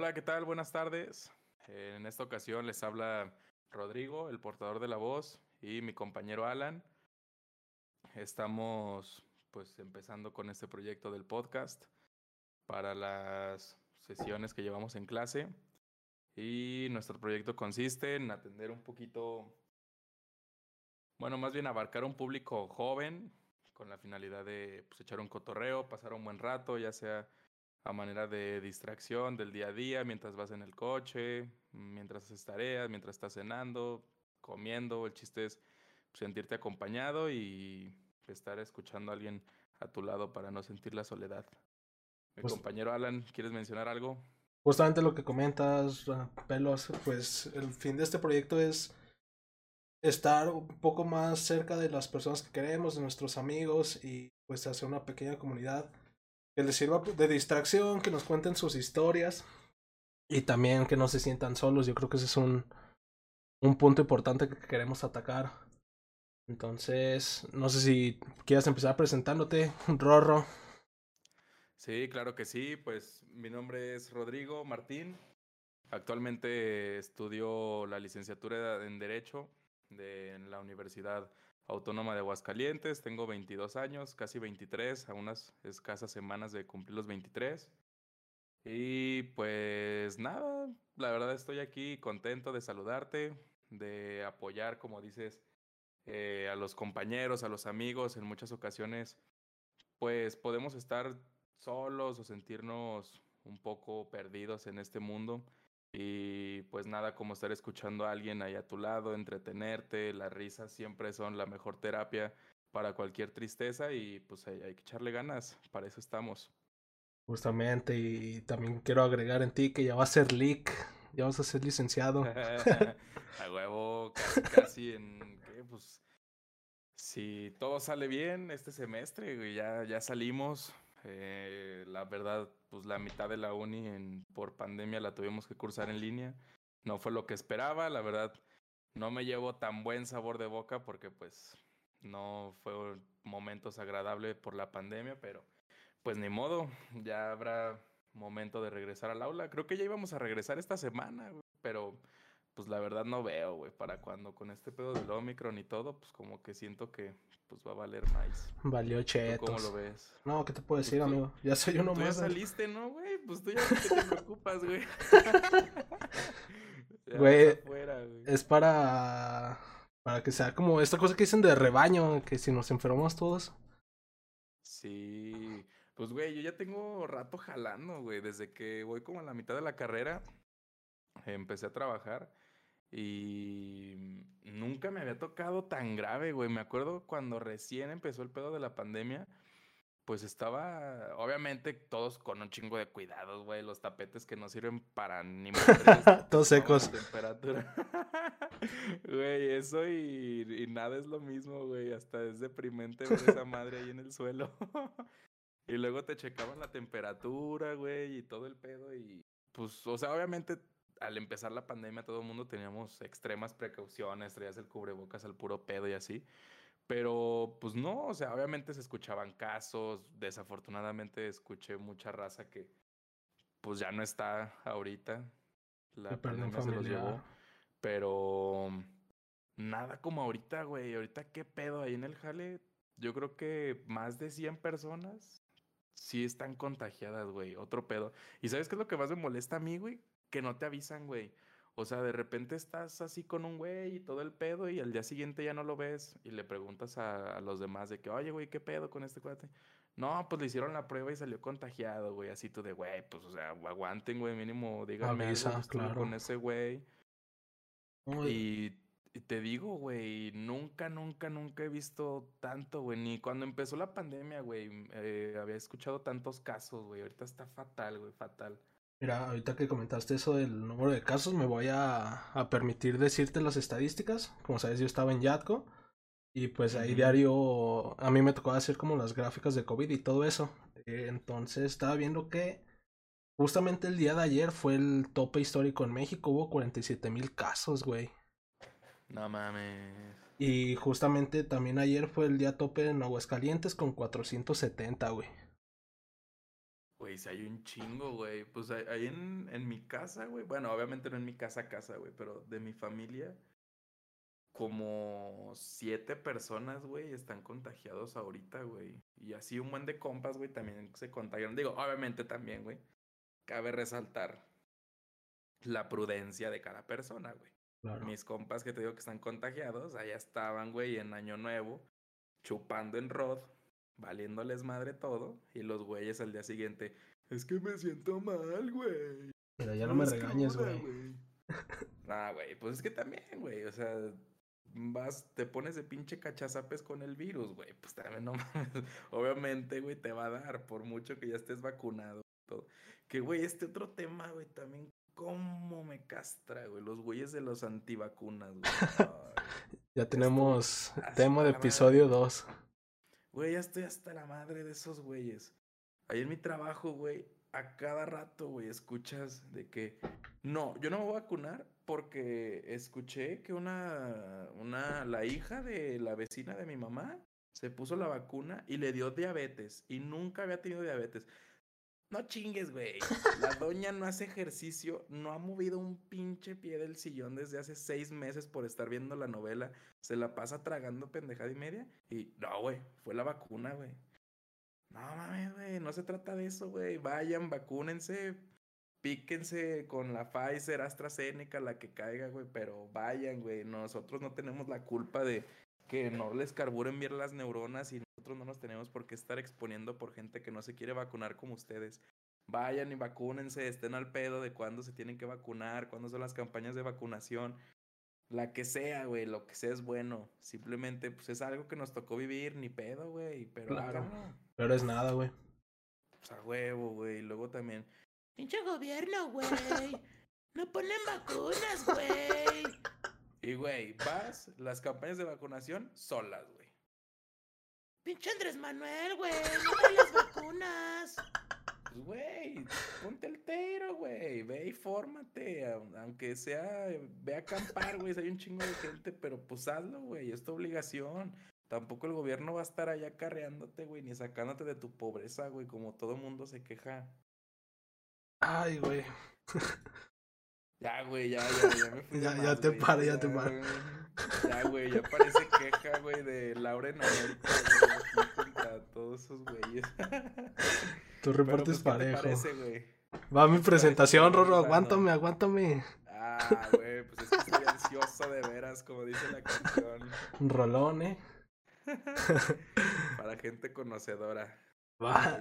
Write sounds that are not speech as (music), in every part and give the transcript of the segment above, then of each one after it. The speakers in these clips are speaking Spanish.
Hola, ¿qué tal? Buenas tardes. En esta ocasión les habla Rodrigo, el portador de la voz, y mi compañero Alan. Estamos pues empezando con este proyecto del podcast para las sesiones que llevamos en clase. Y nuestro proyecto consiste en atender un poquito, bueno, más bien abarcar un público joven con la finalidad de pues, echar un cotorreo, pasar un buen rato, ya sea a manera de distracción del día a día, mientras vas en el coche, mientras haces tareas, mientras estás cenando, comiendo. El chiste es pues, sentirte acompañado y estar escuchando a alguien a tu lado para no sentir la soledad. Mi Pues compañero Alan, ¿quieres mencionar algo? Justamente lo que comentas, ah, Pelos, pues el fin de este proyecto es estar un poco más cerca de las personas que queremos, de nuestros amigos y pues hacer una pequeña comunidad que les sirva de distracción, que nos cuenten sus historias y también que no se sientan solos. Yo creo que ese es un, un punto importante que queremos atacar. Entonces, no sé si quieras empezar presentándote, Rorro. Sí, claro que sí. Pues mi nombre es Rodrigo Martín. Actualmente estudio la licenciatura en Derecho de, en la Universidad Autónoma de Aguascalientes. Tengo 22 años, casi 23, a unas escasas semanas de cumplir los 23. Y pues nada, la verdad estoy aquí contento de saludarte, de apoyar, como dices, eh, a los compañeros, a los amigos. En muchas ocasiones, pues podemos estar solos o sentirnos un poco perdidos en este mundo. Y pues nada, como estar escuchando a alguien ahí a tu lado, entretenerte, las risas siempre son la mejor terapia para cualquier tristeza y pues hay, hay que echarle ganas, para eso estamos. Justamente, y también quiero agregar en ti que ya va a ser leak, ya vas a ser licenciado. (laughs) a huevo, casi, casi en, ¿qué? Pues si todo sale bien este semestre, ya, ya salimos. Eh, la verdad, pues la mitad de la uni en, por pandemia la tuvimos que cursar en línea. No fue lo que esperaba, la verdad, no me llevo tan buen sabor de boca porque pues no fue momentos agradables por la pandemia, pero pues ni modo, ya habrá momento de regresar al aula. Creo que ya íbamos a regresar esta semana, pero pues la verdad no veo, güey, para cuando con este pedo del Omicron y todo, pues como que siento que pues va a valer más. Valió ¿Tú chetos. cómo lo ves? No, ¿qué te puedo Pues decir, amigo? Ya soy uno Tú ya más. del- saliste, ¿no, güey? Pues tú ya ¿por qué te preocupas, güey. (laughs) Ya vas Güey, afuera, güey. Es para. Para que sea como esta cosa que dicen de rebaño, que si nos enfermamos todos. Sí, pues güey, yo ya tengo rato jalando, güey, desde que voy como a la mitad de la carrera, empecé a trabajar y nunca me había tocado tan grave, güey. Me acuerdo cuando recién empezó el pedo de la pandemia, pues estaba, obviamente, todos con un chingo de cuidados, güey, los tapetes que no sirven para ni madres, (laughs) Todos secos. temperatura. (laughs) Güey, eso y, y nada es lo mismo, güey. Hasta es deprimente ver esa madre ahí en el suelo. (laughs) y luego te checaban la temperatura, güey, y todo el pedo. Y pues, o sea, obviamente al empezar la pandemia todo el mundo teníamos extremas precauciones, traías el cubrebocas al puro pedo y así. Pero pues no, o sea, obviamente se escuchaban casos. Desafortunadamente escuché mucha raza que pues ya no está ahorita. La un pandemia se los llevó. Pero nada como ahorita, güey. Ahorita qué pedo ahí en el jale. Yo creo que más de 100 personas sí están contagiadas, güey. Otro pedo. ¿Y sabes qué es lo que más me molesta a mí, güey? Que no te avisan, güey. O sea, de repente estás así con un güey y todo el pedo y al día siguiente ya no lo ves y le preguntas a, a los demás de que, oye, güey, ¿qué pedo con este cuate? No, pues le hicieron la prueba y salió contagiado, güey. Así tú de, güey, pues, o sea, aguanten, güey, mínimo, díganme Avisa, claro. con ese güey. Y te digo, güey, nunca, nunca, nunca he visto tanto, güey. Ni cuando empezó la pandemia, güey, eh, había escuchado tantos casos, güey. Ahorita está fatal, güey, fatal. Mira, ahorita que comentaste eso del número de casos, me voy a, a permitir decirte las estadísticas. Como sabes, yo estaba en Yatco. Y pues ahí diario a mí me tocaba hacer como las gráficas de COVID y todo eso. Entonces estaba viendo que justamente el día de ayer fue el tope histórico en México. Hubo 47 mil casos, güey. No mames. Y justamente también ayer fue el día tope en Aguascalientes con 470, güey. Güey, si hay un chingo, güey. Pues ahí en, en mi casa, güey. Bueno, obviamente no en mi casa, casa, güey, pero de mi familia, como siete personas, güey, están contagiados ahorita, güey. Y así un buen de compas, güey, también se contagiaron. Digo, obviamente también, güey. Cabe resaltar la prudencia de cada persona, güey. Mis compas que te digo que están contagiados, allá estaban, güey, en Año Nuevo, chupando en Rod, valiéndoles madre todo, y los güeyes al día siguiente, es que me siento mal, güey. Pero ya no me regañes, güey. (laughs) Ah, güey, pues es que también, güey, o sea, vas, te pones de pinche cachazapes con el virus, güey, pues también no (laughs) mames, obviamente, güey, te va a dar, por mucho que ya estés vacunado. Todo. Que, güey, este otro tema, güey, también cómo me castra, güey, los güeyes de los antivacunas, güey. (laughs) ya tenemos tema de episodio 2. Güey, ya estoy hasta la madre de esos güeyes. Ahí en mi trabajo, güey, a cada rato, güey, escuchas de que no, yo no me voy a vacunar porque escuché que una, una, la hija de la vecina de mi mamá se puso la vacuna y le dio diabetes y nunca había tenido diabetes. No chingues, güey. (laughs) La doña no hace ejercicio, no ha movido un pinche pie del sillón desde hace seis meses por estar viendo la novela. Se la pasa tragando pendejada y media. Y no, güey, fue la vacuna, güey. No mames, güey, no se trata de eso, güey. Vayan, vacúnense, píquense con la Pfizer, AstraZeneca, la que caiga, güey. Pero vayan, güey. Nosotros no tenemos la culpa de que no les carburen bien las neuronas y nosotros no nos tenemos por qué estar exponiendo por gente que no se quiere vacunar como ustedes. Vayan y vacúnense, estén al pedo de cuándo se tienen que vacunar, cuándo son las campañas de vacunación. La que sea, güey, lo que sea es bueno. Simplemente, pues es algo que nos tocó vivir, ni pedo, güey. Pero claro. Pero es nada, güey. Pues a huevo, güey. Luego también. Pinche gobierno, güey. No ponen vacunas, güey. (laughs) Y, güey, vas las campañas de vacunación solas, güey. Pinche Andrés Manuel, güey, no las vacunas. Pues, güey, ponte el tero, güey. Ve y fórmate. Aunque sea, ve a acampar, güey. hay un chingo de gente, pero pues hazlo, güey. Es tu obligación. Tampoco el gobierno va a estar allá carreándote, güey, ni sacándote de tu pobreza, güey, como todo mundo se queja. Ay, güey. Ya, güey, ya, ya, ya me fui. (laughs) ya, ya te pare, ya, te pare. Ya, güey, ya parece queja, güey, de Laura en América, todos esos güeyes. (laughs) Tu reporte es pues, parejo. Parece, güey? Va mi presentación, Rorro, aguántame, aguántame. Ah, güey, pues es que estoy ansioso de veras, como dice la canción. Rolón, eh. (laughs) Para gente conocedora. Va.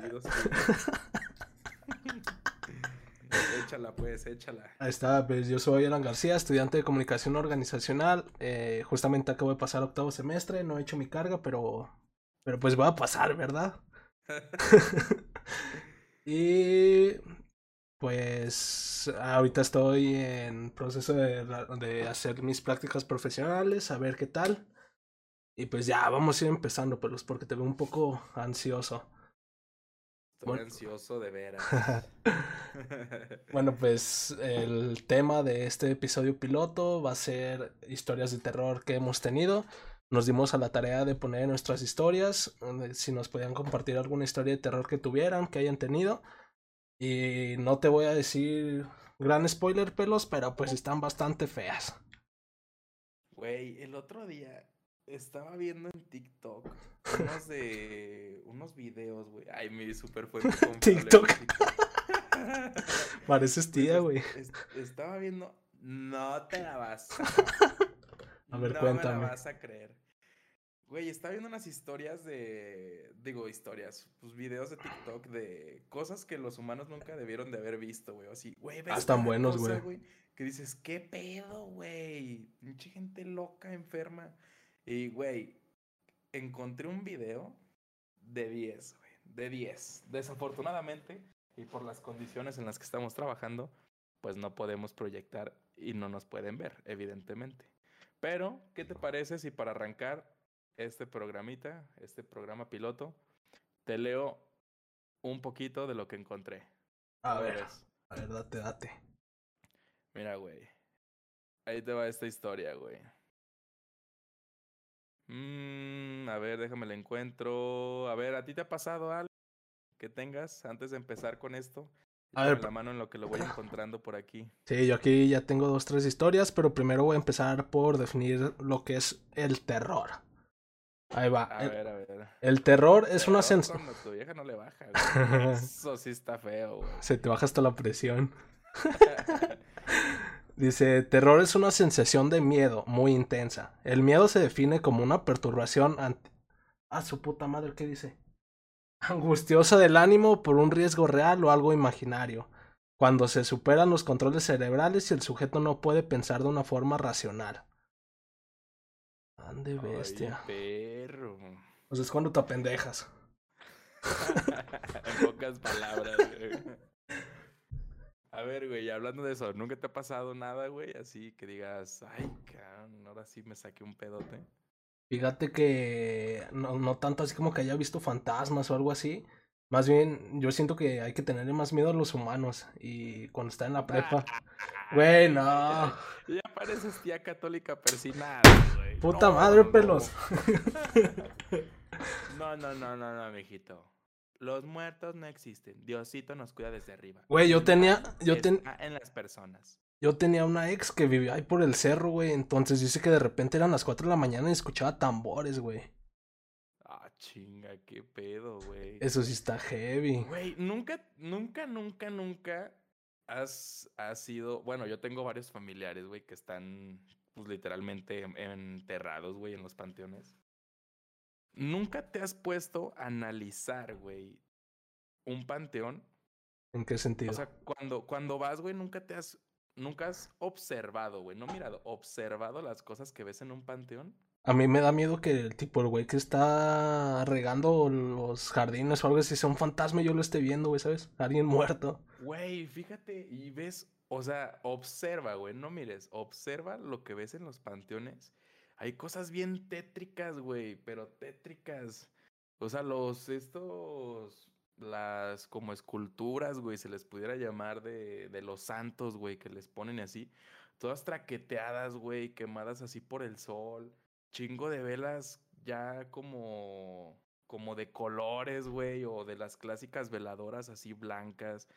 Échala, pues, échala. Ahí está, pues yo soy Alan García, estudiante de comunicación organizacional. Eh, justamente acabo de pasar octavo semestre, no he hecho mi carga, pero, pero pues va a pasar, ¿verdad? (laughs) y pues ahorita estoy en proceso de, de, hacer mis prácticas profesionales, a ver qué tal. Y pues ya, vamos a ir empezando, pero es porque te veo un poco ansioso. Estoy ansioso de veras. (laughs) bueno, pues el tema de este episodio piloto va a ser historias de terror que hemos tenido. Nos dimos a la tarea de poner nuestras historias, si nos podían compartir alguna historia de terror que tuvieran, que hayan tenido. Y no te voy a decir gran spoiler, pelos, pero pues están bastante feas. Güey, el otro día estaba viendo en TikTok unos de (laughs) unos videos, güey. Ay, mi super fuente (laughs) TikTok. Pareces tía, güey. estaba viendo, no te la vas (laughs) a, ver, no cuéntame. me la vas a creer. Güey, estaba viendo unas historias de, digo, historias, pues videos de TikTok de cosas que los humanos nunca debieron de haber visto, güey. Así, güey, ves ah, están buenos, güey. Que dices, ¿qué pedo, güey? Mucha gente loca, enferma. Y, güey, encontré un video de 10, güey. De 10. Desafortunadamente, y por las condiciones en las que estamos trabajando, pues no podemos proyectar y no nos pueden ver, evidentemente. Pero, ¿qué te parece si para arrancar este programita, este programa piloto, te leo un poquito de lo que encontré? A, ver, a ver, date, date. Mira, güey. Ahí te va esta historia, güey. Mm, a ver, déjame la encuentro. A ver, ¿a ti te ha pasado algo que tengas antes de empezar con esto. A ver, la mano en lo que lo voy encontrando por aquí. Sí, yo aquí ya tengo dos, tres historias, pero primero voy a empezar por definir lo que es el terror. Ahí va. A el, ver, a ver. El terror es una sensación. Tu vieja no le baja, güey. (laughs) Eso sí está feo, güey. Se te baja hasta la presión. (laughs) Dice, terror es una sensación de miedo muy intensa. El miedo se define como una perturbación ante... Ah, su puta madre, ¿qué dice? Angustiosa del ánimo por un riesgo real o algo imaginario. Cuando se superan los controles cerebrales y el sujeto no puede pensar de una forma racional. Ande bestia. Ay, perro. Pues es cuando te apendejas. (laughs) en pocas palabras, güey. A ver, güey, hablando de eso, ¿nunca te ha pasado nada, güey? Así que digas, ay, cabrón, ahora sí me saqué un pedote. Fíjate que no, no tanto así como que haya visto fantasmas o algo así. Más bien, yo siento que hay que tenerle más miedo a los humanos. Y cuando está en la prepa. (laughs) Güey, no. Ya pareces tía católica persinada, güey. Puta No, madre, no, pelos. (laughs) No, no, no, no, no, mijito. Los muertos no existen. Diosito nos cuida desde arriba. Güey, yo tenía- yo ten- en las personas. Yo tenía una ex que vivía ahí por el cerro, güey. Entonces dice que de repente eran las 4 de la mañana y escuchaba tambores, güey. Ah, chinga, qué pedo, güey. Eso sí está heavy. Güey, nunca, nunca, nunca, nunca has, has sido. Bueno, yo tengo varios familiares, güey, que están, pues, literalmente en- enterrados, güey, en los panteones. Nunca te has puesto a analizar, güey, un panteón. ¿En qué sentido? O sea, cuando, cuando vas, güey, nunca te has. Nunca has observado, güey, no mirado, observado las cosas que ves en un panteón. A mí me da miedo que el tipo, el güey que está regando los jardines o algo así sea un fantasma y yo lo esté viendo, güey, ¿sabes? Alguien muerto. Güey, fíjate y ves, o sea, observa, güey, no mires, observa lo que ves en los panteones. Hay cosas bien tétricas, güey, pero tétricas. O sea, los, estos, las como esculturas, güey, se les pudiera llamar de, de los santos, güey, que les ponen así. Todas traqueteadas, güey, quemadas así por el sol. Chingo de velas ya como, como de colores, güey, o de las clásicas veladoras así blancas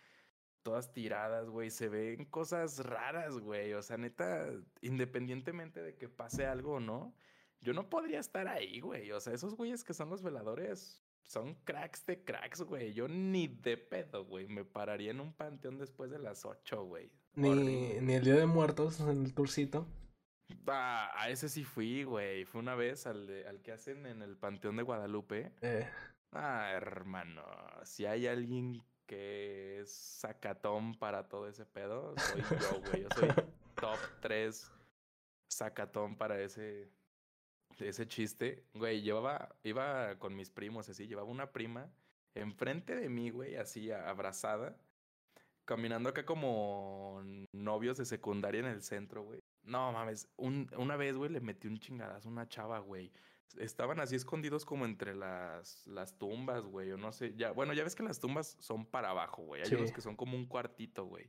todas tiradas, güey. Se ven cosas raras, güey. O sea, neta, independientemente de que pase algo o no, yo no podría estar ahí, güey. O sea, esos güeyes que son los veladores son cracks de cracks, güey. Yo ni de pedo, güey. Me pararía en un panteón después de las 8, güey. Ni, ni el Día de Muertos en el tourcito. Ah, a ese sí fui, güey. Fue una vez al, de- al que hacen en el Panteón de Guadalupe. Eh, Ah, hermano, si hay alguien que es sacatón para todo ese pedo, soy yo, güey. Yo soy (laughs) top 3 sacatón para ese, ese chiste. Güey, llevaba, iba con mis primos así, llevaba una prima enfrente de mí, güey, así abrazada, caminando acá como novios de secundaria en el centro, güey. No mames, un- una vez, güey, le metí un chingadazo a una chava, güey. Estaban así escondidos como entre las, las tumbas, güey, o no sé. Ya, bueno, ya ves que las tumbas son para abajo, güey. Hay unos Sí. que son como un cuartito, güey.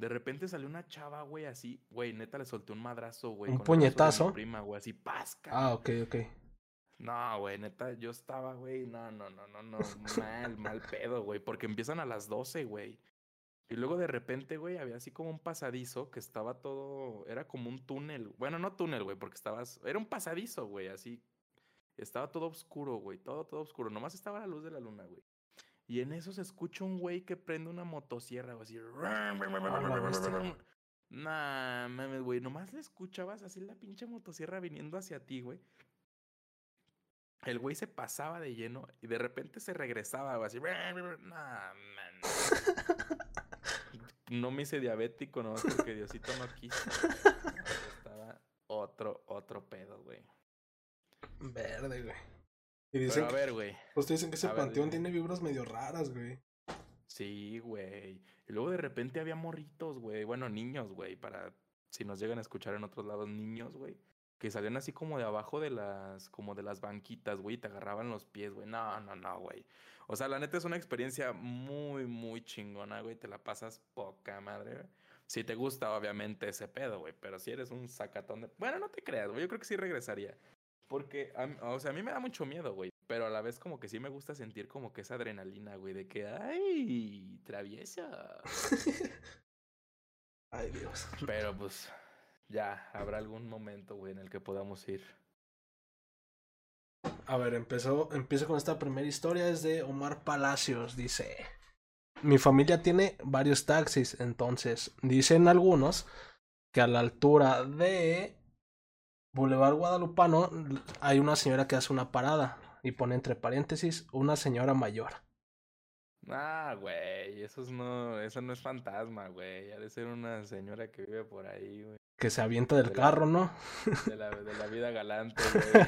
De repente salió una chava, güey, así, güey, neta le solté un madrazo, güey. ¿Un con de mi puñetazo? prima, güey, así, pasca. ah, ok, ok. No, güey, neta, yo estaba, güey, no, no, no, no, no, mal, mal pedo, güey, porque empiezan a las 12, güey. Y luego de repente, güey, había así como un pasadizo que estaba todo, era como un túnel, bueno, no túnel, güey, porque estabas, era un pasadizo, güey, así, estaba todo oscuro, güey, todo, todo oscuro, nomás estaba la luz de la luna, güey. Y en eso se escucha un güey que prende una motosierra, güey, así. Nah, mames, güey, nomás le escuchabas así la pinche motosierra viniendo hacia ti, güey. El güey se pasaba de lleno y de repente se regresaba, güey, así. Nah, man. No me hice diabético, no, porque Diosito no quiso. Estaba otro, otro pedo, güey. Verde, güey. Y dicen, Pero a ver, güey. pues dicen que ese a panteón tiene vibras medio raras, güey. Sí, güey. Y luego de repente había morritos, güey. Bueno, niños, güey. Para si nos llegan a escuchar en otros lados, niños, güey. Que salían así como de abajo de las, como de las banquitas, güey. Y te agarraban los pies, güey. No, no, no, güey. O sea, la neta es una experiencia muy, muy chingona, güey. Te la pasas poca madre, güey. Si te gusta, obviamente, ese pedo, güey. Pero si eres un sacatón de. Bueno, no te creas, güey. Yo creo que sí regresaría. Porque, a mí- o sea, a mí me da mucho miedo, güey. pero a la vez como que sí me gusta sentir como que esa adrenalina, güey, de que, ay, traviesa. ay, Dios. Pero pues ya, habrá algún momento, güey, en el que podamos ir. A ver, empezó, empiezo con esta primera historia, es de Omar Palacios, dice. Mi familia tiene varios taxis, entonces dicen algunos que a la altura de Boulevard Guadalupano hay una señora que hace una parada y pone entre paréntesis una señora mayor. Ah, güey, eso no, eso no es fantasma, güey. Ha de ser una señora que vive por ahí, güey. Que se avienta del carro, ¿no? De la, de la vida galante, (laughs) güey.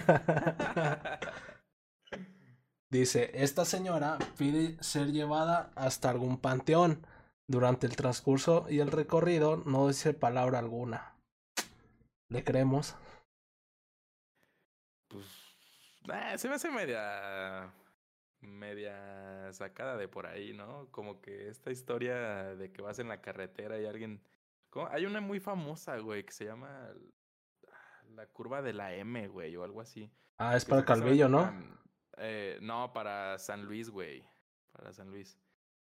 Dice, esta señora pide ser llevada hasta algún panteón. Durante el transcurso y el recorrido no dice palabra alguna. ¿Le creemos? Pues eh, se me hace media media sacada de por ahí, ¿no? Como que esta historia de que vas en la carretera y alguien... Hay una muy famosa, güey, que se llama la curva de la M, güey, o algo así. Ah, es para Calvillo, ¿no? Eh, no, para San Luis, güey. Para San Luis.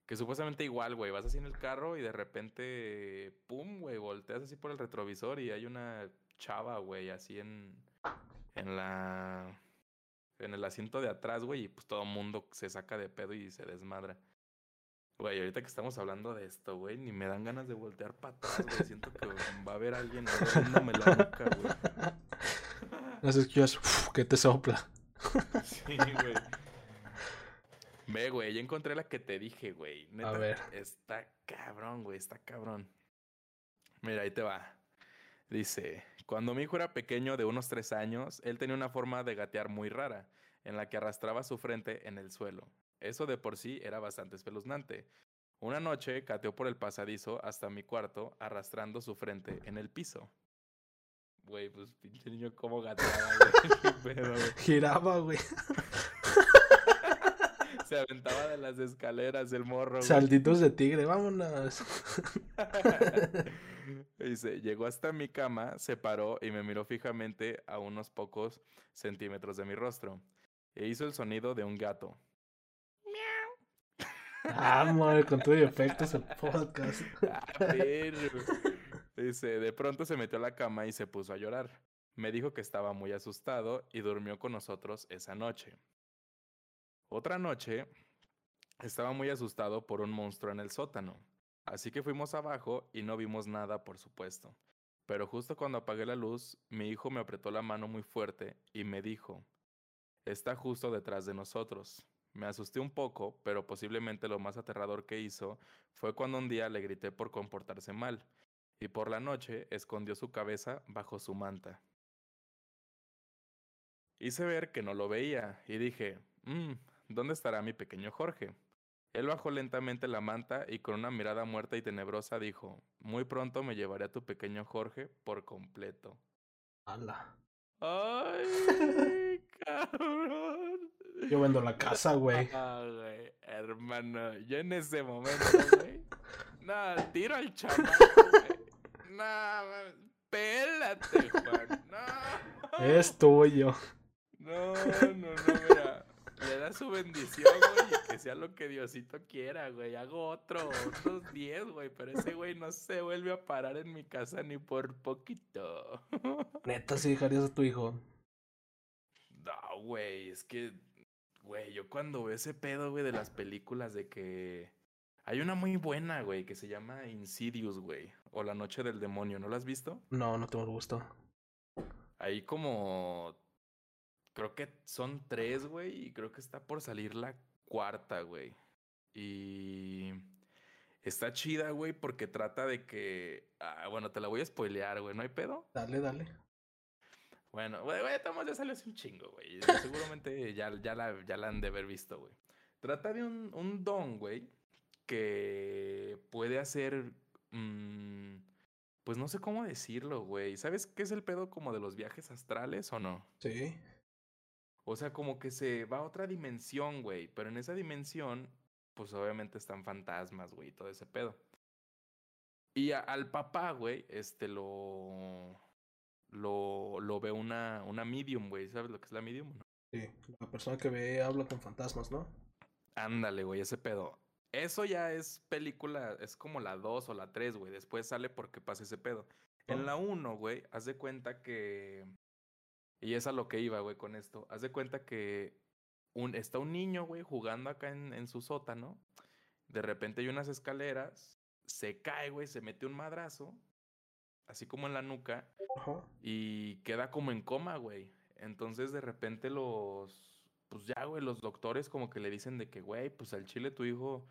Que supuestamente igual, güey. Vas así en el carro y de repente, pum, güey, volteas así por el retrovisor y hay una chava, güey, así en, en la, en el asiento de atrás, güey, y pues todo el mundo se saca de pedo y se desmadra. Güey, ahorita que estamos hablando de esto, güey, ni me dan ganas de voltear para atrás, güey. Siento que va a haber alguien abriéndome la boca, güey. (laughs) No se escuchas, que te sopla. (laughs) Sí, güey. Ve, güey, ya encontré la que te dije, güey. a ver. Está cabrón, güey, está cabrón. Mira, ahí te va. Dice, cuando mi hijo era pequeño de unos tres años, él tenía una forma de gatear muy rara, en la que arrastraba su frente en el suelo. Eso de por sí era bastante espeluznante. Una noche gateó por el pasadizo hasta mi cuarto, arrastrando su frente en el piso. Güey, pues pinche niño, ¿cómo gateaba, güey? (laughs) (laughs) Giraba, güey. (laughs) Se aventaba de las escaleras el morro. Saltitos de tigre, vámonos. Dice, llegó hasta mi cama, se paró y me miró fijamente a unos pocos centímetros de mi rostro. E hizo el sonido de un gato. Miau. Ah, con tu efectos el podcast. (laughs) Ah, Dice, de pronto se metió a la cama y se puso a llorar. Me dijo que estaba muy asustado y durmió con nosotros esa noche. Otra noche, estaba muy asustado por un monstruo en el sótano, así que fuimos abajo y no vimos nada, por supuesto. Pero justo cuando apagué la luz, mi hijo me apretó la mano muy fuerte y me dijo, está justo detrás de nosotros. Me asusté un poco, pero posiblemente lo más aterrador que hizo fue cuando un día le grité por comportarse mal, y por la noche escondió su cabeza bajo su manta. Hice ver que no lo veía y dije, mmm, ¿Dónde estará mi pequeño Jorge? Él bajó lentamente la manta y con una mirada muerta y tenebrosa dijo, Muy pronto me llevaré a tu pequeño Jorge por completo. ¡Hala! ¡Ay, (laughs) cabrón! Yo vendo la casa, güey. (laughs) Ah, güey, hermano, yo en ese momento, güey. no, tiro al chamaco, güey. No, pélate, Juan. No. Es tuyo. No, no, no, mira le da su bendición, güey, y que sea lo que Diosito quiera, güey. Hago otro, otros 10, güey, pero ese güey no se vuelve a parar en mi casa ni por poquito. (laughs) Neta, sí dejarías a tu hijo. No, güey, es que, güey, yo cuando veo ese pedo, güey, de las películas de que... Hay una muy buena, güey, que se llama Insidious, güey, o La Noche del Demonio, ¿no la has visto? No, no tengo gusto. Ahí como Creo que son tres, güey, y creo que está por salir la cuarta, güey. Y está chida, güey, porque trata de que. Ah, bueno, te la voy a spoilear, güey, ¿no hay pedo? Dale, dale. Bueno, güey, güey, ya salió hace un chingo, güey. Seguramente ya, ya, la, ya la han de haber visto, güey. Trata de un, un don, güey, que puede hacer. Mmm, pues no sé cómo decirlo, güey. ¿Sabes qué es el pedo como de los viajes astrales o no? Sí. O sea, como que se va a otra dimensión, güey. Pero en esa dimensión, pues obviamente están fantasmas, güey, todo ese pedo. Y al papá, güey, este lo. Lo, lo ve una, una medium, güey. ¿Sabes lo que es la medium? No? Sí, la persona que ve habla con fantasmas, ¿no? Ándale, güey, ese pedo. Eso ya es película, es como la 2 o la 3, güey. Después sale porque pasa ese pedo. En la 1, güey, haz de cuenta que. Y es a lo que iba, güey, con esto. Haz de cuenta que un, está un niño, güey, jugando acá en, en su sótano. De repente hay unas escaleras. Se cae, güey, se mete un madrazo. Así como en la nuca. Ajá. Y queda como en coma, güey. Entonces de repente los, pues ya, güey, los doctores como que le dicen de que, güey, pues al chile tu hijo,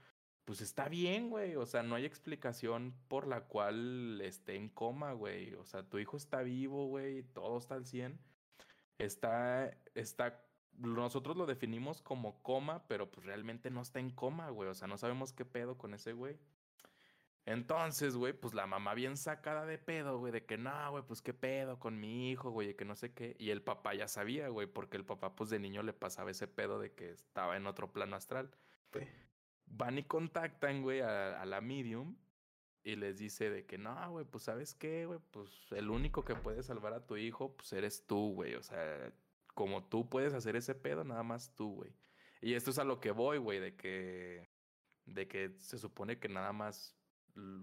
pues está bien, güey. O sea, no hay explicación por la cual esté en coma, güey. O sea, tu hijo está vivo, güey, todo está al 100. Está, está, nosotros lo definimos como coma, pero pues realmente no está en coma, güey. O sea, no sabemos qué pedo con ese güey. Entonces, güey, pues la mamá bien sacada de pedo, güey, de que no, güey, pues qué pedo con mi hijo, güey, que no sé qué. Y el papá ya sabía, güey, porque el papá, pues de niño le pasaba ese pedo de que estaba en otro plano astral. Sí. Van y contactan, güey, a, a la medium y les dice de que no, güey, pues sabes qué, güey, pues el único que puede salvar a tu hijo, pues eres tú, güey. O sea, como tú puedes hacer ese pedo, nada más tú, güey. Y esto es a lo que voy, güey, de que, de que se supone que nada más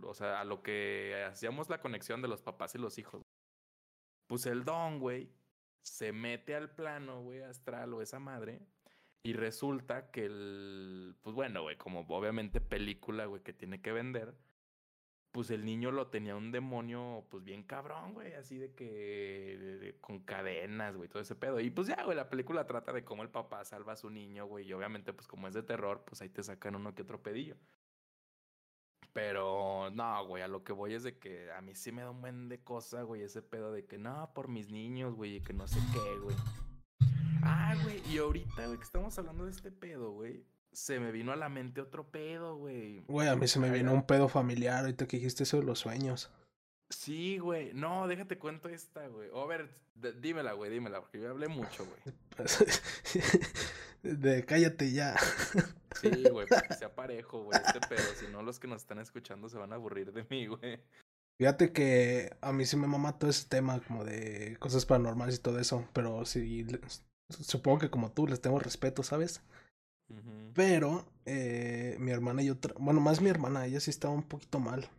o sea, a lo que hacíamos la conexión de los papás y los hijos. Pues el don, güey, se mete al plano, güey, astral o esa madre. Y resulta que el, pues bueno, güey, como obviamente película, güey, que tiene que vender, pues el niño lo tenía un demonio, pues bien cabrón, güey, así de que, con cadenas, güey, todo ese pedo. Y pues ya, güey, la película trata de cómo el papá salva a su niño, güey, y obviamente, pues como es de terror, pues ahí te sacan uno que otro pedillo. Pero no, güey, a lo que voy es de que a mí sí me da un buen de cosa, güey, ese pedo de que no, por mis niños, güey, y que no sé qué, güey. Ah, güey, y ahorita, güey, que estamos hablando de este pedo, güey, se me vino a la mente otro pedo, güey. Güey, a mí se me Ay, vino un pedo familiar ahorita que dijiste eso de los sueños. Sí, güey, no, déjate cuento esta, güey. O a ver, dímela, güey, dímela, porque yo hablé mucho, güey. (laughs) de cállate ya. Sí, güey, para que sea parejo, güey, este pedo. Si no, los que nos están escuchando se van a aburrir de mí, güey. Fíjate que a mí sí me mama todo ese tema como de cosas paranormales y todo eso, pero sí, supongo que como tú les tengo respeto, ¿sabes? Pero eh, mi hermana y otra, bueno, más mi hermana, ella sí estaba un poquito mal.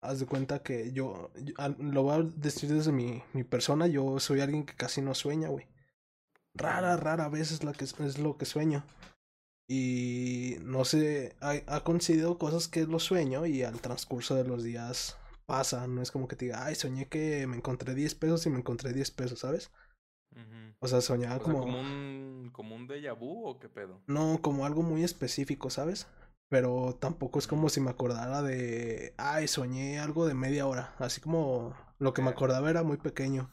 Haz de cuenta que yo, yo- ah, lo voy a decir desde mi, mi persona, yo soy alguien que casi no sueña, güey. Rara, rara vez es, la que, es lo que sueño. Y no sé, ha, ha coincidido cosas que lo sueño y al transcurso de los días pasa. No es como que te diga, ay, soñé que me encontré 10 pesos y me encontré 10 pesos, ¿sabes? O sea, soñaba O sea, como... como un, como un déjà vu o qué pedo. No, como algo muy específico, ¿sabes? Pero tampoco es como si me acordara de, ay, soñé algo de media hora. Así como lo que me acordaba era muy pequeño.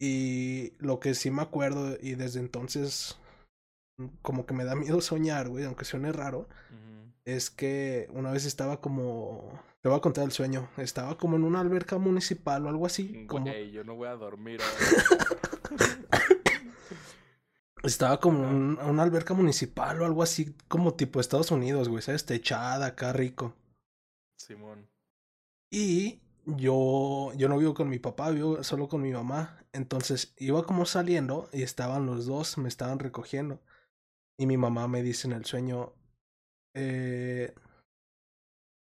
Y lo que sí me acuerdo, y desde entonces, mm, como que me da miedo soñar, güey, aunque suene raro, es que una vez estaba como, te voy a contar el sueño, estaba como en una alberca municipal o algo así, como, Güey, yo no voy a dormir (laughs) ahora. Estaba como un- una alberca municipal o algo así, como tipo Estados Unidos, güey, ¿sabes? Techada, acá rico. Simón. Y yo, yo no vivo con mi papá, vivo solo con mi mamá. Entonces iba como saliendo y estaban los dos, me estaban recogiendo. Y mi mamá me dice en el sueño, eh,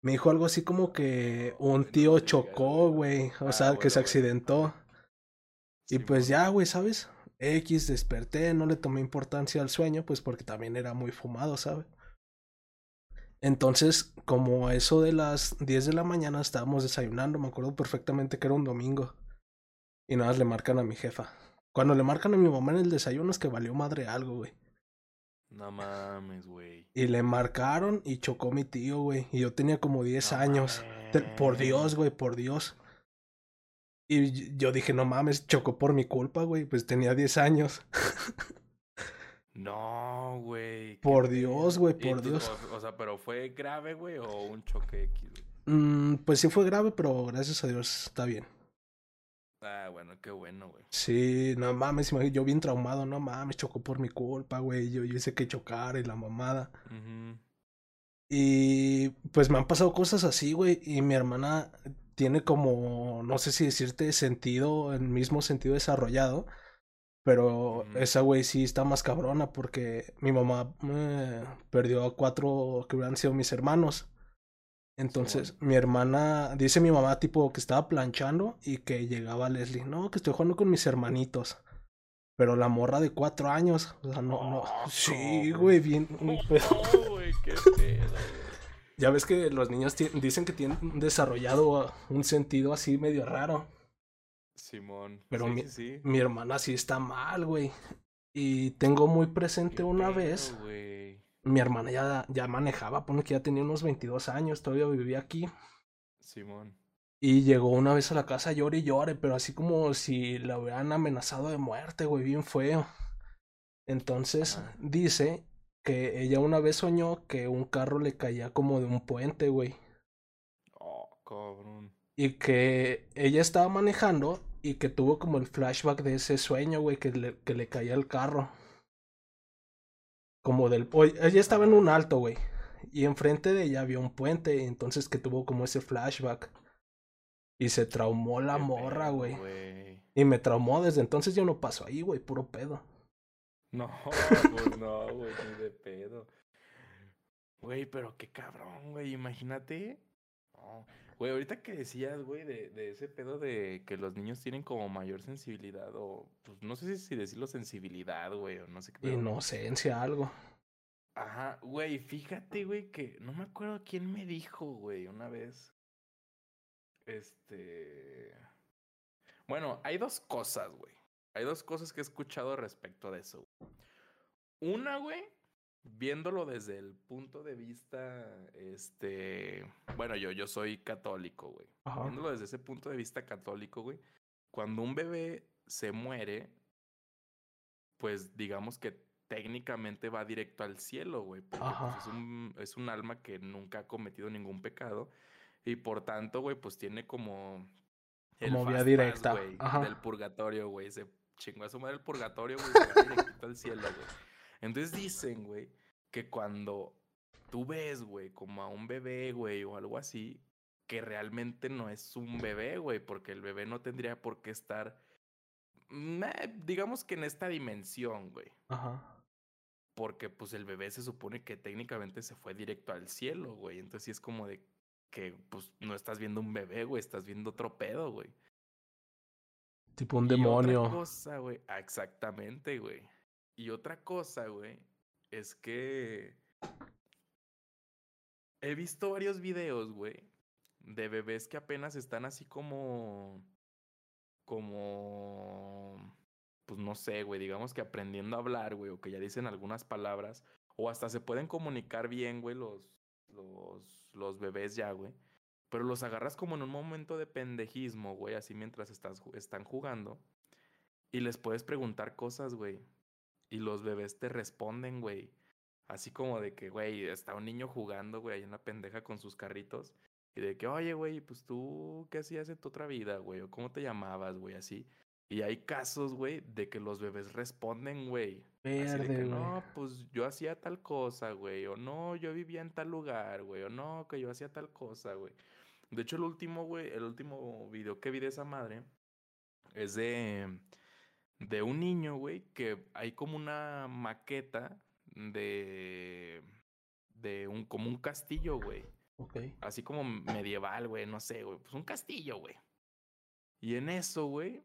me dijo algo así como que un tío chocó, güey. O Ah, sea, que se bueno. Y pues ya, güey, ¿sabes? X desperté, no le tomé importancia al sueño, pues porque también era muy fumado, ¿sabes? Entonces, como a eso de las 10 de la mañana estábamos desayunando, me acuerdo perfectamente que era un domingo. Y nada más le marcan a mi jefa. Cuando le marcan a mi mamá en el desayuno es que valió madre algo, güey. No mames, güey. Y le marcaron y chocó mi tío, güey. Y yo tenía como 10 No años. Por Dios, güey, por Dios. Y yo dije, no mames, chocó por mi culpa, güey. Pues tenía 10 años. No, güey. Por Dios, güey, por Dios. O, o sea, pero fue grave, güey, o un choque X, güey. Mm, pues sí fue grave, pero gracias a Dios está bien. Ah, bueno, qué bueno, güey. Sí, no mames, yo bien traumado, no mames, chocó por mi culpa, güey. Yo, yo hice que chocara y la mamada. Y pues me han pasado cosas así, güey. Y mi hermana tiene como, no sé si decirte sentido, el mismo sentido desarrollado. Pero esa güey sí está más cabrona porque mi mamá eh, perdió a cuatro que hubieran sido mis hermanos. Entonces, mi hermana, dice mi mamá, tipo, que estaba planchando y que llegaba Leslie, no, que estoy jugando con mis hermanitos. Pero la morra de cuatro años, o sea, no, no. (laughs) Oh, sí, güey, bien. (laughs) güey, qué pedo, Ya ves que los niños dicen que tienen desarrollado un sentido así medio raro. Simón. Pero mi, mi, hermana sí está mal, güey. Y tengo muy presente una vez. Mi hermana ya, ya manejaba, pone que ya tenía unos 22 años, todavía vivía aquí. Simón. Y llegó una vez a la casa llore y llore, pero así como si la hubieran amenazado de muerte, güey, bien feo. Entonces dice que ella una vez soñó que un carro le caía como de un puente, güey. Oh, cabrón. Y que ella estaba manejando y que tuvo como el flashback de ese sueño, güey, que le, que le caía el carro. Como del... Ella estaba en un alto, güey. Y enfrente de ella había un puente, entonces que tuvo como ese flashback. Y se traumó la morra, güey. Y me traumó desde entonces yo no paso ahí, güey, puro pedo. (laughs) No, pues no, güey, ni de pedo. Güey, pero qué cabrón, güey, imagínate. Güey, ahorita que decías, güey, de, de ese pedo de que los niños tienen como mayor sensibilidad o, pues no sé si decirlo sensibilidad, güey, o no sé qué. Inocencia, algo. Ajá, güey, fíjate, güey, que no me acuerdo quién me dijo, güey, una vez. Este... Bueno, hay dos cosas, güey. Hay dos cosas que he escuchado respecto de eso. Una, güey, viéndolo desde el punto de vista, este, bueno, yo, yo soy católico, güey. Viéndolo desde ese punto de vista católico, güey, cuando un bebé se muere, pues digamos que técnicamente va directo al cielo, güey, porque pues, es, un, es un alma que nunca ha cometido ningún pecado y por tanto, güey, pues tiene como el como vía directa del purgatorio, güey, se chingó a su madre el purgatorio, güey, se va directo al cielo, güey. Entonces dicen, güey, que cuando tú ves, güey, como a un bebé, güey, o algo así, que realmente no es un bebé, güey, porque el bebé no tendría por qué estar, digamos que en esta dimensión, güey. Ajá. Porque pues el bebé se supone que técnicamente se fue directo al cielo, güey. Entonces sí es como de que pues no estás viendo un bebé, güey, estás viendo otro pedo, güey. Tipo un demonio. Otra cosa, güey. Ah, exactamente, güey. Y otra cosa, güey, es que he visto varios videos, güey, de bebés que apenas están así como como pues no sé, güey, digamos que aprendiendo a hablar, güey, o que ya dicen algunas palabras o hasta se pueden comunicar bien, güey, los los los bebés ya, güey. Pero los agarras como en un momento de pendejismo, güey, así mientras estás, están jugando. Y les puedes preguntar cosas, güey. Y los bebés te responden, güey. Así como de que, güey, está un niño jugando, güey, ahí en la pendeja con sus carritos. Y de que, oye, güey, pues tú, ¿qué hacías en tu otra vida, güey? ¿O cómo te llamabas, güey? Así. Y hay casos, güey, de que los bebés responden, güey. Así de que, no, pues yo hacía tal cosa, güey. O no, yo vivía en tal lugar, güey. O no, que yo hacía tal cosa, güey. De hecho, el último, güey, el último video que vi de esa madre es de de un niño, güey, que hay como una maqueta de de un como un castillo, güey. Ok. Así como medieval, güey, no sé, güey, pues un castillo, güey. Y en eso, güey,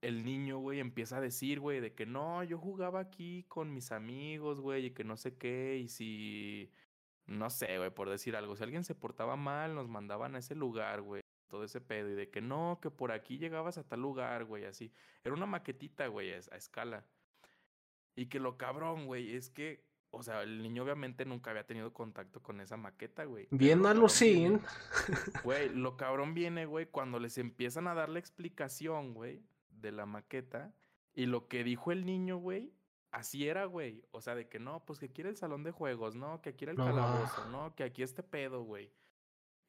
el niño, güey, empieza a decir, güey, de que no, yo jugaba aquí con mis amigos, güey, y que no sé qué, y si, no sé, güey, por decir algo, si alguien se portaba mal, nos mandaban a ese lugar, güey todo ese pedo y de que no, que por aquí llegabas a tal lugar, güey, así. Era una maquetita, güey, a, escala. Y que lo cabrón, güey, es que, o sea, el niño obviamente nunca había tenido contacto con esa maqueta, güey. Bien alucin. (laughs) Güey, lo cabrón viene, güey, cuando les empiezan a dar la explicación, güey, de la maqueta. Y lo que dijo el niño, güey, así era, güey. O sea, de que no, pues que quiere el salón de juegos, no, que aquí era el calabozo, no, que aquí este pedo, güey.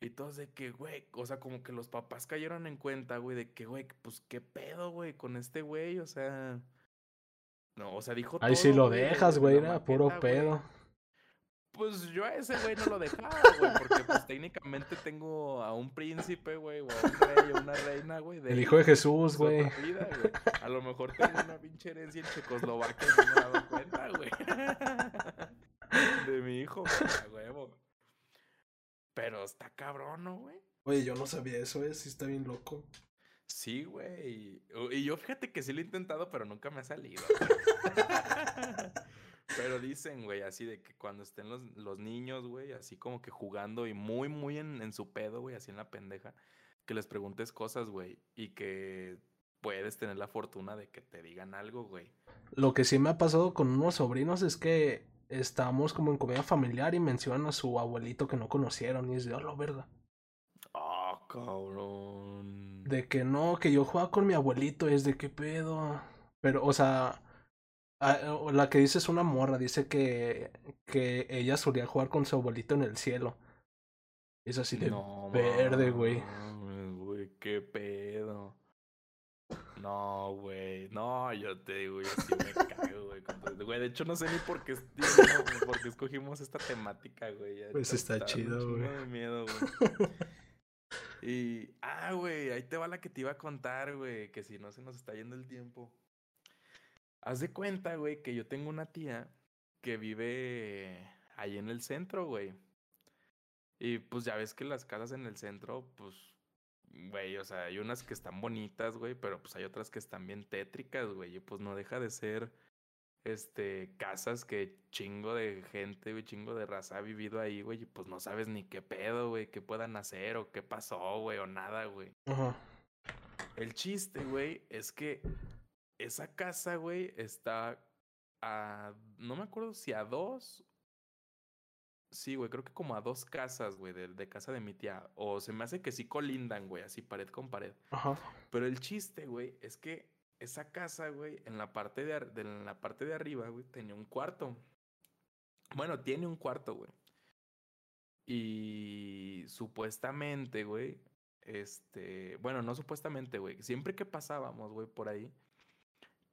Y todos de que, güey, o sea, como que los papás cayeron en cuenta, güey, de que, güey, pues qué pedo, güey, con este güey, o sea. No, o sea, dijo Ahí sí lo dejas, güey, era puro pedo. Pues yo a ese güey no lo dejaba, güey, porque pues técnicamente tengo a un príncipe, güey, o a un rey o una reina, güey. El hijo de Jesús, güey. A lo mejor tengo una pinche herencia en Checoslovaquia y no me he dado cuenta, güey. (laughs) De mi hijo, güey, huevo. Pero está cabrón, ¿no, güey? Oye, yo no sabía eso, ¿eh? Sí está bien loco. Sí, güey. Y yo fíjate que sí lo he intentado, pero nunca me ha salido. (laughs) pero dicen, güey, así de que cuando estén los, los niños, güey, así como que jugando y muy, muy en, en su pedo, güey, así en la pendeja, que les preguntes cosas, güey, y que puedes tener la fortuna de que te digan algo, güey. Lo que sí me ha pasado con unos sobrinos es que estamos como en comida familiar y mencionan a su abuelito que no conocieron y es de, oh, verga. Ah, cabrón. De que no, que yo jugaba con mi abuelito, es de qué pedo. Pero, o sea, la que dice es una morra, dice que, que ella solía jugar con su abuelito en el cielo. Es así de verde, güey. Güey, qué pedo. No, güey. No, yo te digo, yo sí me cago, güey. Güey, de hecho no sé ni por qué, por qué escogimos esta temática, güey. Pues está, chido, güey. miedo, güey. (laughs) Y, ah, güey, ahí te va la que te iba a contar, güey, que si no se nos está yendo el tiempo. Haz de cuenta, güey, que yo tengo una tía que vive ahí en el centro, güey. Y pues ya ves que las casas en el centro, pues, güey, o sea, hay unas que están bonitas, güey, pero pues hay otras que están bien tétricas, güey. Y pues no deja de ser, este, casas que chingo de gente, güey, chingo de raza ha vivido ahí, güey. Y pues no sabes ni qué pedo, güey, qué puedan hacer o qué pasó, güey, o nada, güey. Ajá. El chiste, güey, es que esa casa, güey, está a. No me acuerdo si a dos. Sí, güey, creo que como a dos casas, güey, de, casa de mi tía. O se me hace que sí colindan, güey, así pared con pared. Ajá. Pero el chiste, güey, es que esa casa, güey, en la parte de, de, en la parte de arriba, güey, tenía un cuarto. Bueno, tiene un cuarto, güey. Y supuestamente, güey, este, bueno, no supuestamente, güey, siempre que pasábamos, güey, por ahí,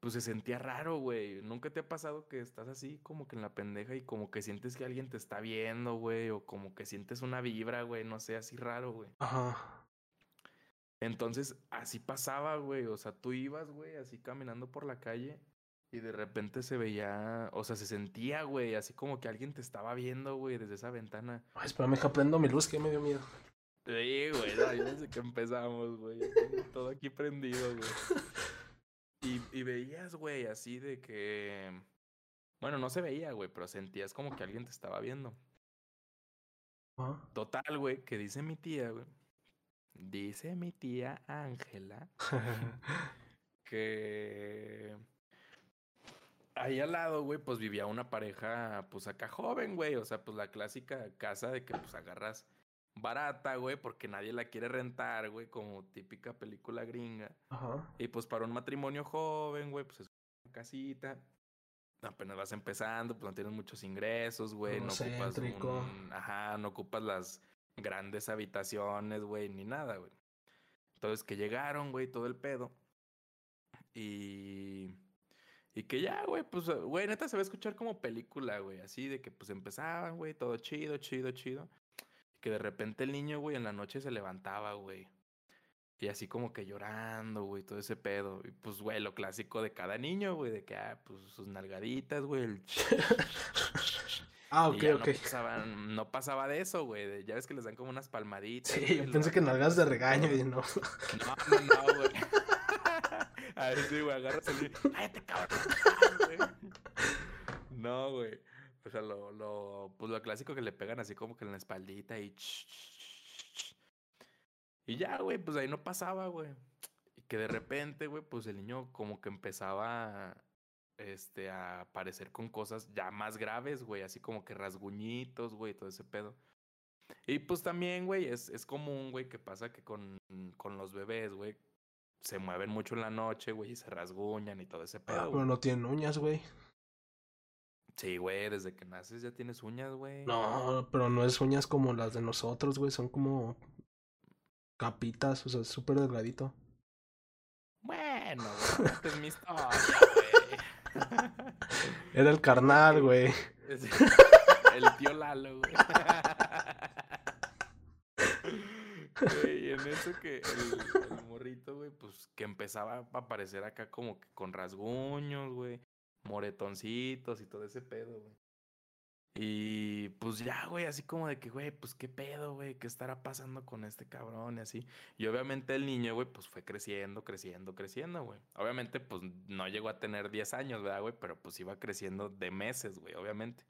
pues se sentía raro, güey. ¿Nunca te ha pasado que estás así como que en la pendeja y como que sientes que alguien te está viendo, güey? O como que sientes una vibra, güey, no sé, así raro, güey. Ajá. Entonces, así pasaba, güey. O sea, tú ibas, güey, así caminando por la calle y de repente se veía, o sea, se sentía, güey, así como que alguien te estaba viendo, güey, desde esa ventana. Ay, espérame que prendo mi luz, que me dio miedo. Sí, güey, no, desde que empezamos, güey. Todo aquí prendido, güey. (laughs) Y, y veías, güey, así de que. Bueno, no se veía, güey, pero sentías como que alguien te estaba viendo. Total, güey, que dice mi tía, güey. Dice mi tía Ángela (laughs) que ahí al lado, güey, pues vivía una pareja, pues acá joven, güey. O sea, pues la clásica casa de que pues agarras barata, güey, porque nadie la quiere rentar, güey, como típica película gringa. Ajá. Y pues para un matrimonio joven, güey, pues es una casita. Apenas vas empezando, pues no tienes muchos ingresos, güey, no ocupas un, ajá, no ocupas las grandes habitaciones, güey, ni nada, güey. Entonces que llegaron, güey, todo el pedo. Y y que ya, güey, pues, güey, neta se va a escuchar como película, güey, así de que pues empezaban, güey, todo chido, chido, chido que de repente el niño, güey, en la noche se levantaba, güey. Y así como que llorando, güey, todo ese pedo. Y pues, güey, lo clásico de cada niño, güey, de que, ah, pues sus nalgaditas, güey, el... (laughs) Ah, (laughs) ok, ok. No pasaba, de eso, güey. Ya ves que les dan como unas palmaditas. Sí, yo pensé que nalgas de regaño y no. No, no, no, güey. (laughs) A ver, sí, güey, agarras el... ¡Cállate, cabrón! No, güey. O sea, lo, lo, pues lo clásico que le pegan así como que en la espaldita y... Y ya, güey, pues ahí no pasaba, güey. Y que de repente, güey, pues el niño como que empezaba este, a aparecer con cosas ya más graves, güey, así como que rasguñitos, güey, todo ese pedo. Y pues también, güey, es, es común, güey, que pasa que con, con los bebés, güey, se mueven mucho en la noche, güey, y se rasguñan y todo ese ah, pedo. Ah, pero no tienen uñas, güey. Sí, güey, desde que naces ya tienes uñas, güey. No, pero no es uñas como las de nosotros, güey, son como capitas, o sea, súper delgadito. Bueno, güey, (laughs) es mi historia, güey. Era el carnal, güey. el tío Lalo, güey. Güey, en eso que el, el morrito, güey, pues que empezaba a aparecer acá como que con rasguños, güey, moretoncitos y todo ese pedo, güey. Y pues ya, güey, así como de que, güey, pues qué pedo, güey, qué estará pasando con este cabrón y así. Y obviamente el niño, güey, pues fue creciendo, creciendo, creciendo, güey. Obviamente, pues no llegó a tener 10 años, ¿verdad, güey? Pero pues iba creciendo de meses, güey, obviamente.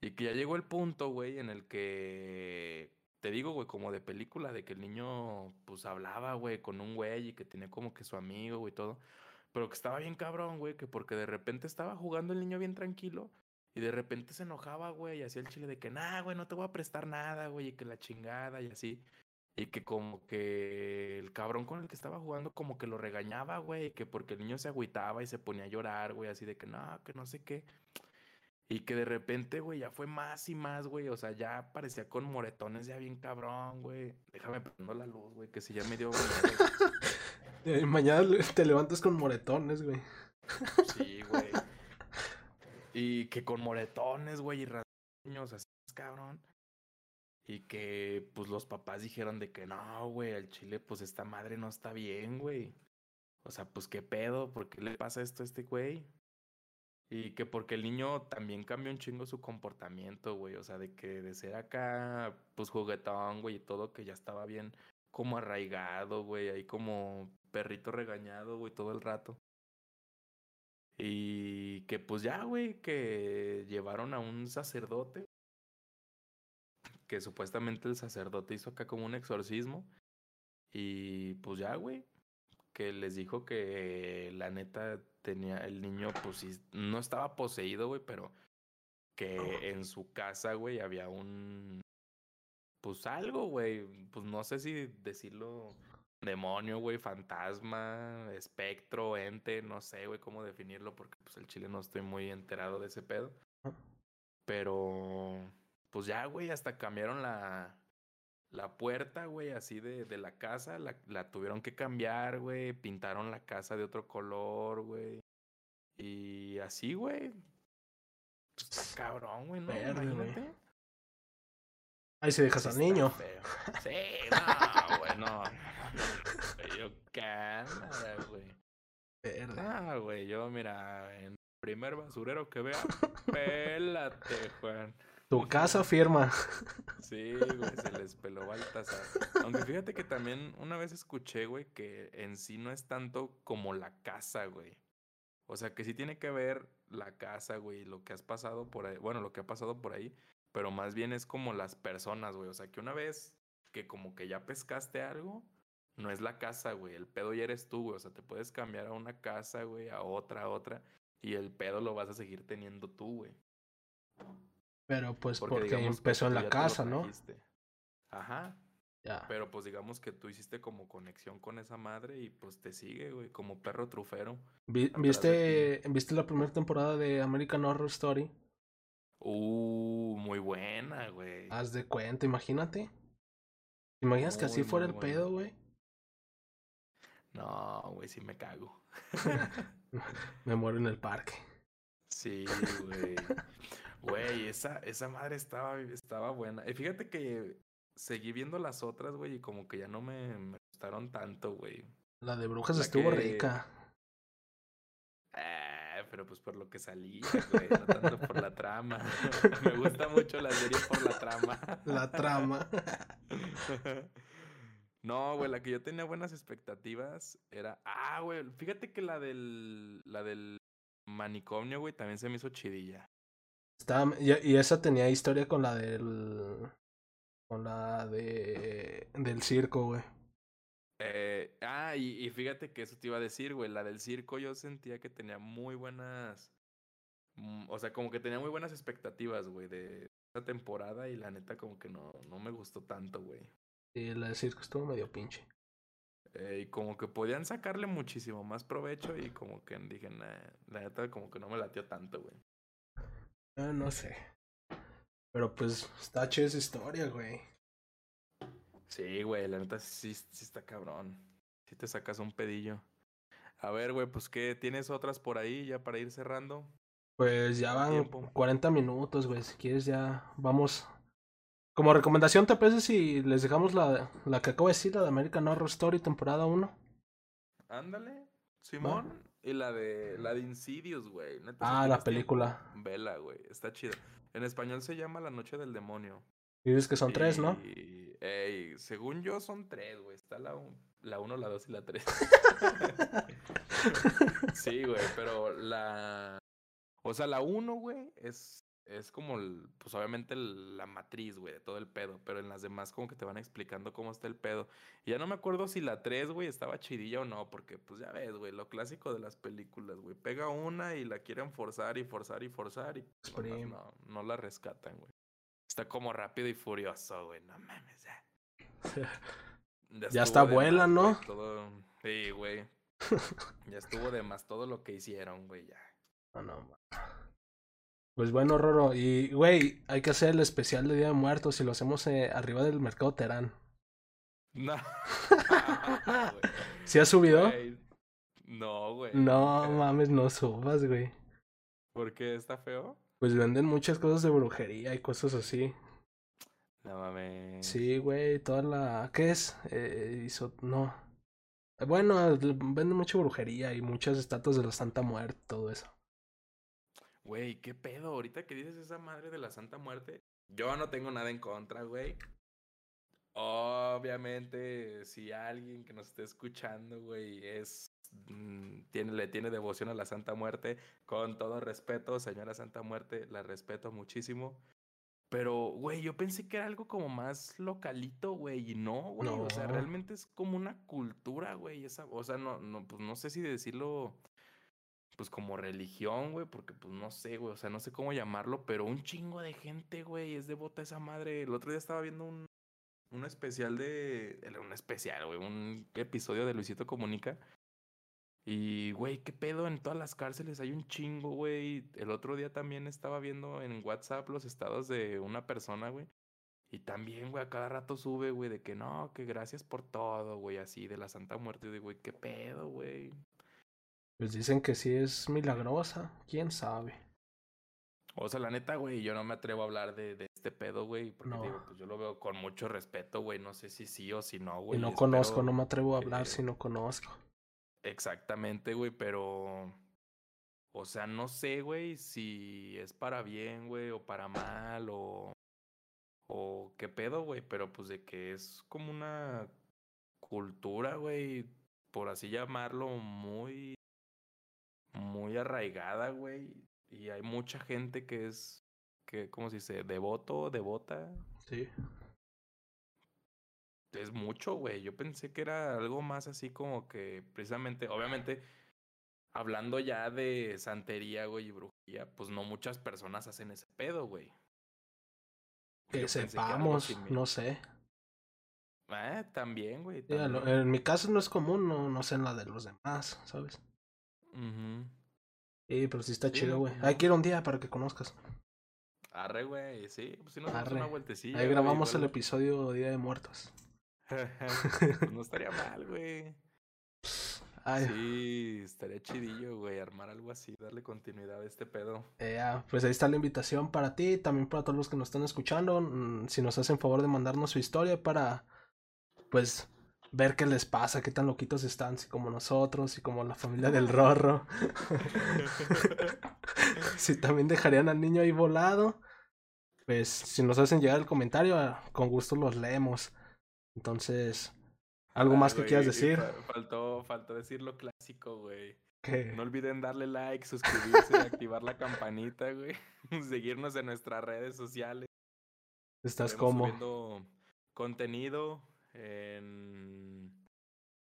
Y que ya llegó el punto, güey, en el que, te digo, güey, como de película, de que el niño, pues hablaba, güey, con un güey y que tenía como que su amigo, güey, todo. Pero que estaba bien cabrón, güey, que porque de repente estaba jugando el niño bien tranquilo y de repente se enojaba, güey, y hacía el chile de que, nah, güey, no te voy a prestar nada, güey, y que la chingada y así. Y que como que el cabrón con el que estaba jugando como que lo regañaba, güey, que porque el niño se agüitaba y se ponía a llorar, güey, así de que no, que no sé qué. Y que de repente, güey, ya fue más y más, güey, o sea, ya parecía con moretones ya bien cabrón, güey. Déjame prender la luz, güey, que si ya me dio... (laughs) (laughs) Eh, mañana te levantas con moretones, güey. Sí, güey. Y que con moretones, güey, y rasguños así, cabrón. Y que, pues, los papás dijeron de que no, güey, al chile, pues, esta madre no está bien, güey. O sea, pues, ¿qué pedo? ¿Por qué le pasa esto a este güey? Y que porque el niño también cambió un chingo su comportamiento, güey. O sea, de que de ser acá, pues, juguetón, güey, y todo, que ya estaba bien como arraigado, güey, ahí como perrito regañado, güey, todo el rato. Y que pues ya, güey, que llevaron a un sacerdote. Que supuestamente el sacerdote hizo acá como un exorcismo. Y pues ya, güey. Que les dijo que la neta tenía el niño, pues sí, no estaba poseído, güey, pero que en su casa, güey, había un. Pues algo, güey. Pues no sé si decirlo demonio, güey, fantasma, espectro, ente, no sé, güey, cómo definirlo, porque pues el chile no estoy muy enterado de ese pedo. Pero, pues ya, güey, hasta cambiaron la, la puerta, güey, así de, de la casa, la, la tuvieron que cambiar, güey, pintaron la casa de otro color, güey. Y así, güey. Está cabrón, güey, ¿no? Imagínate. Ahí se dejas al niño. Sí, no, güey, no. Yo qué güey. Ah, güey, yo mira, en primer basurero que vea, pélate, Juan. Tu casa firma. Sí, güey, se les peló Baltasar. Aunque fíjate que también una vez escuché, güey, que en sí no es tanto como la casa, güey. O sea, que sí tiene que ver la casa, güey, lo que has pasado por ahí, bueno, lo que ha pasado por ahí, pero más bien es como las personas, güey. O sea, que una vez que como que ya pescaste algo, no es la casa, güey. El pedo ya eres tú, güey. O sea, te puedes cambiar a una casa, güey, a otra, a otra. Y el pedo lo vas a seguir teniendo tú, güey. Pero pues porque, empezó en la casa, ¿no? Ajá. Ya. Pero pues digamos que tú hiciste como conexión con esa madre y pues te sigue, güey, como perro trufero. ¿Viste, ¿Viste la primera temporada de American Horror Story? Uh, muy buena, güey. Haz de cuenta, imagínate. imaginas que así fuera el pedo, güey? No, güey, sí me cago. (laughs) me muero en el parque. Sí, güey. Güey, esa, esa madre estaba, estaba buena. Y fíjate que seguí viendo las otras, güey, y como que ya no me, me gustaron tanto, güey. La de brujas estuvo rica pero pues por lo que salía, güey, no tanto por la trama. (laughs) Me gusta mucho la serie por la trama. (laughs) La trama. (laughs) No, güey, la que yo tenía buenas expectativas era. Ah, güey, fíjate que la del. La del manicomio, güey, también se me hizo chidilla. Estaba, y, esa tenía historia con la del. Con la de. Del circo, güey. Eh, ah, y, fíjate que eso te iba a decir, güey. La del circo yo sentía que tenía muy buenas. Mm, o sea, como que tenía muy buenas expectativas, güey, de esa temporada. Y la neta, como que no, no me gustó tanto, güey. Sí, la del circo estuvo medio pinche. Eh, y como que podían sacarle muchísimo más provecho. Y como que dije, la neta, como que no me latió tanto, güey. Ah, no sé. Pero pues está chida esa historia, güey. Sí, güey, la neta sí, sí está cabrón. Si te sacas un pedillo. A ver, güey, pues ¿qué? ¿Tienes otras por ahí ya para ir cerrando? Pues ya ¿Cuánto van tiempo? 40 minutos, güey. Si quieres ya vamos. Como recomendación, ¿te parece si les dejamos la, la que acabo de decir, la de American Horror Story, temporada 1? Ándale, Simón. Y la de la de Insidious, güey. Ah, la película. Vela, güey. Está chido. En español se llama La Noche del Demonio. Dices que son tres, ¿no? Y, ey, según yo son tres, güey. Está la, la uno, la dos y la tres. (laughs) sí, güey, pero la... O sea, la uno, güey, es, es como, el- pues obviamente el- la matriz, güey, de todo el pedo. Pero en las demás como que te van explicando cómo está el pedo. Y ya no me acuerdo si la tres, güey, estaba chidilla o no. Porque, pues ya ves, güey, lo clásico de las películas, güey. Pega una y la quieren forzar y forzar y forzar y pues, Exprime. no, no la rescatan, güey. Está como rápido y furioso, güey. No mames, ya. Ya está güey, ¿no? todo- Sí, güey. (laughs) Ya estuvo de más todo lo que hicieron, güey, ya. No, no, ma. Pues bueno, Roro. Y, güey, hay que hacer el especial de Día de Muertos y lo hacemos eh, arriba del mercado Terán. No. (laughs) (laughs) ¿Sí has subido? Güey, No, güey. No mames, no subas, güey. ¿Por qué está feo? Pues venden muchas cosas de brujería y cosas así. No mames. Sí, güey, toda la... ¿Qué es? Eh, hizo... No. Bueno, venden mucha brujería y muchas estatuas de la Santa Muerte, todo eso. Güey, ¿qué pedo? Ahorita que dices esa madre de la Santa Muerte, yo no tengo nada en contra, güey. Obviamente, si alguien que nos esté escuchando, güey, es mm, tiene, le tiene devoción a la Santa Muerte, con todo respeto, señora Santa Muerte, la respeto muchísimo. Pero, güey, yo pensé que era algo como más localito, güey, y no, güey. O sea, No. realmente es como una cultura, güey. Esa, o sea, no, no, pues no sé si decirlo pues como religión, güey, porque pues no sé, güey, o sea, no sé cómo llamarlo, pero un chingo de gente, güey, es devota a esa madre. El otro día estaba viendo un, un especial de, un especial, güey, un episodio de Luisito Comunica. Y, güey, qué pedo, en todas las cárceles hay un chingo, güey. El otro día también estaba viendo en WhatsApp los estados de una persona, güey. Y también, güey, a cada rato sube, güey, de que no, que gracias por todo, güey, así, de la Santa Muerte. Y digo, güey, qué pedo, güey. Pues dicen que sí es milagrosa. ¿Quién sabe? O sea, la neta, güey, yo no me atrevo a hablar de, de este pedo, güey, porque No. digo, pues yo lo veo con mucho respeto, güey, no sé si sí o si no, Y güey. no espero- conozco, no me atrevo a hablar que- si no conozco. Exactamente, güey, pero... O sea, no sé, güey, si es para bien, güey, o para mal, o... O qué pedo, güey, pero pues de que es como una cultura, güey, por así llamarlo, muy... Muy arraigada, güey. Y hay mucha gente que es... Que, ¿Cómo se dice? Devoto, devota. Sí. Es mucho, güey. Yo pensé que era algo más así como que precisamente, obviamente, hablando ya de santería, güey, y brujería, pues no muchas personas hacen ese pedo, güey. Que Yo sepamos, no sé. Ah, también, güey. En mi caso no es común, no, no sé en la de los demás, ¿sabes? Ujú. Sí, pero sí está Sí, chido, no, güey. pues Hay no. que ir un día para que conozcas. Arre, güey, sí. Pues sí nos Arre. una vueltecilla. Ahí güey, grabamos el episodio Día de Muertos. Pues no (laughs) estaría mal, güey. Ay, Sí, estaría chidillo, güey, armar algo así, darle continuidad a este pedo. eh, pues ahí está la invitación para ti, también para todos los que nos están escuchando. mm, Si nos hacen favor de mandarnos su historia para, pues, ver qué les pasa, qué tan loquitos están, si como nosotros, si como la familia del Rorro. (laughs) si también dejarían al niño ahí volado. Pues, si nos hacen llegar el comentario, ah, con gusto los leemos. Entonces, ¿algo más que quieras decir? fa- Faltó, faltó decir lo clásico, güey. No olviden darle like, suscribirse, activar la campanita, güey. (laughs) Seguirnos en nuestras redes sociales. estás como... subiendo contenido en,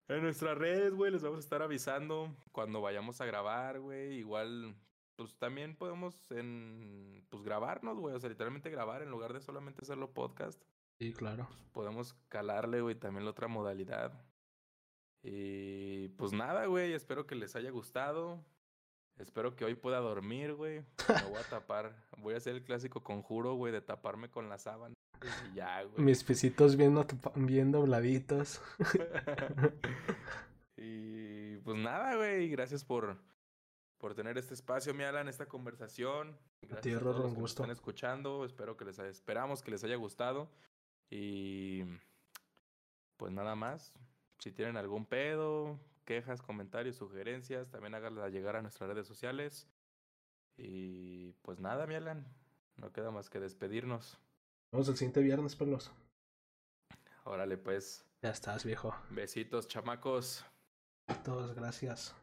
en nuestras redes, güey. Les vamos a estar avisando cuando vayamos a grabar, güey. Igual, pues también podemos en, pues grabarnos, güey. O sea, literalmente grabar en lugar de solamente hacerlo podcast. Sí, claro. podemos calarle, güey, también la otra modalidad. Y pues nada, güey, espero que les haya gustado. Espero que hoy pueda dormir, güey. Me voy a tapar. (laughs) Voy a hacer el clásico conjuro, güey, de taparme con la sábana. Y ya, güey. Mis pisitos bien, bien dobladitos. (laughs) y pues nada, güey, gracias por por tener este espacio, mi Alan, esta conversación. Gracias a, ti, a todos los que están escuchando. Espero que les esperamos que les haya gustado. Y pues nada más. Si tienen algún pedo, quejas, comentarios, sugerencias, también háganlas llegar a nuestras redes sociales. Y pues nada, mi Alan. No queda más que despedirnos. Vamos el siguiente viernes, pelos. Órale, pues. Ya estás, viejo. Besitos, chamacos. Todos, gracias.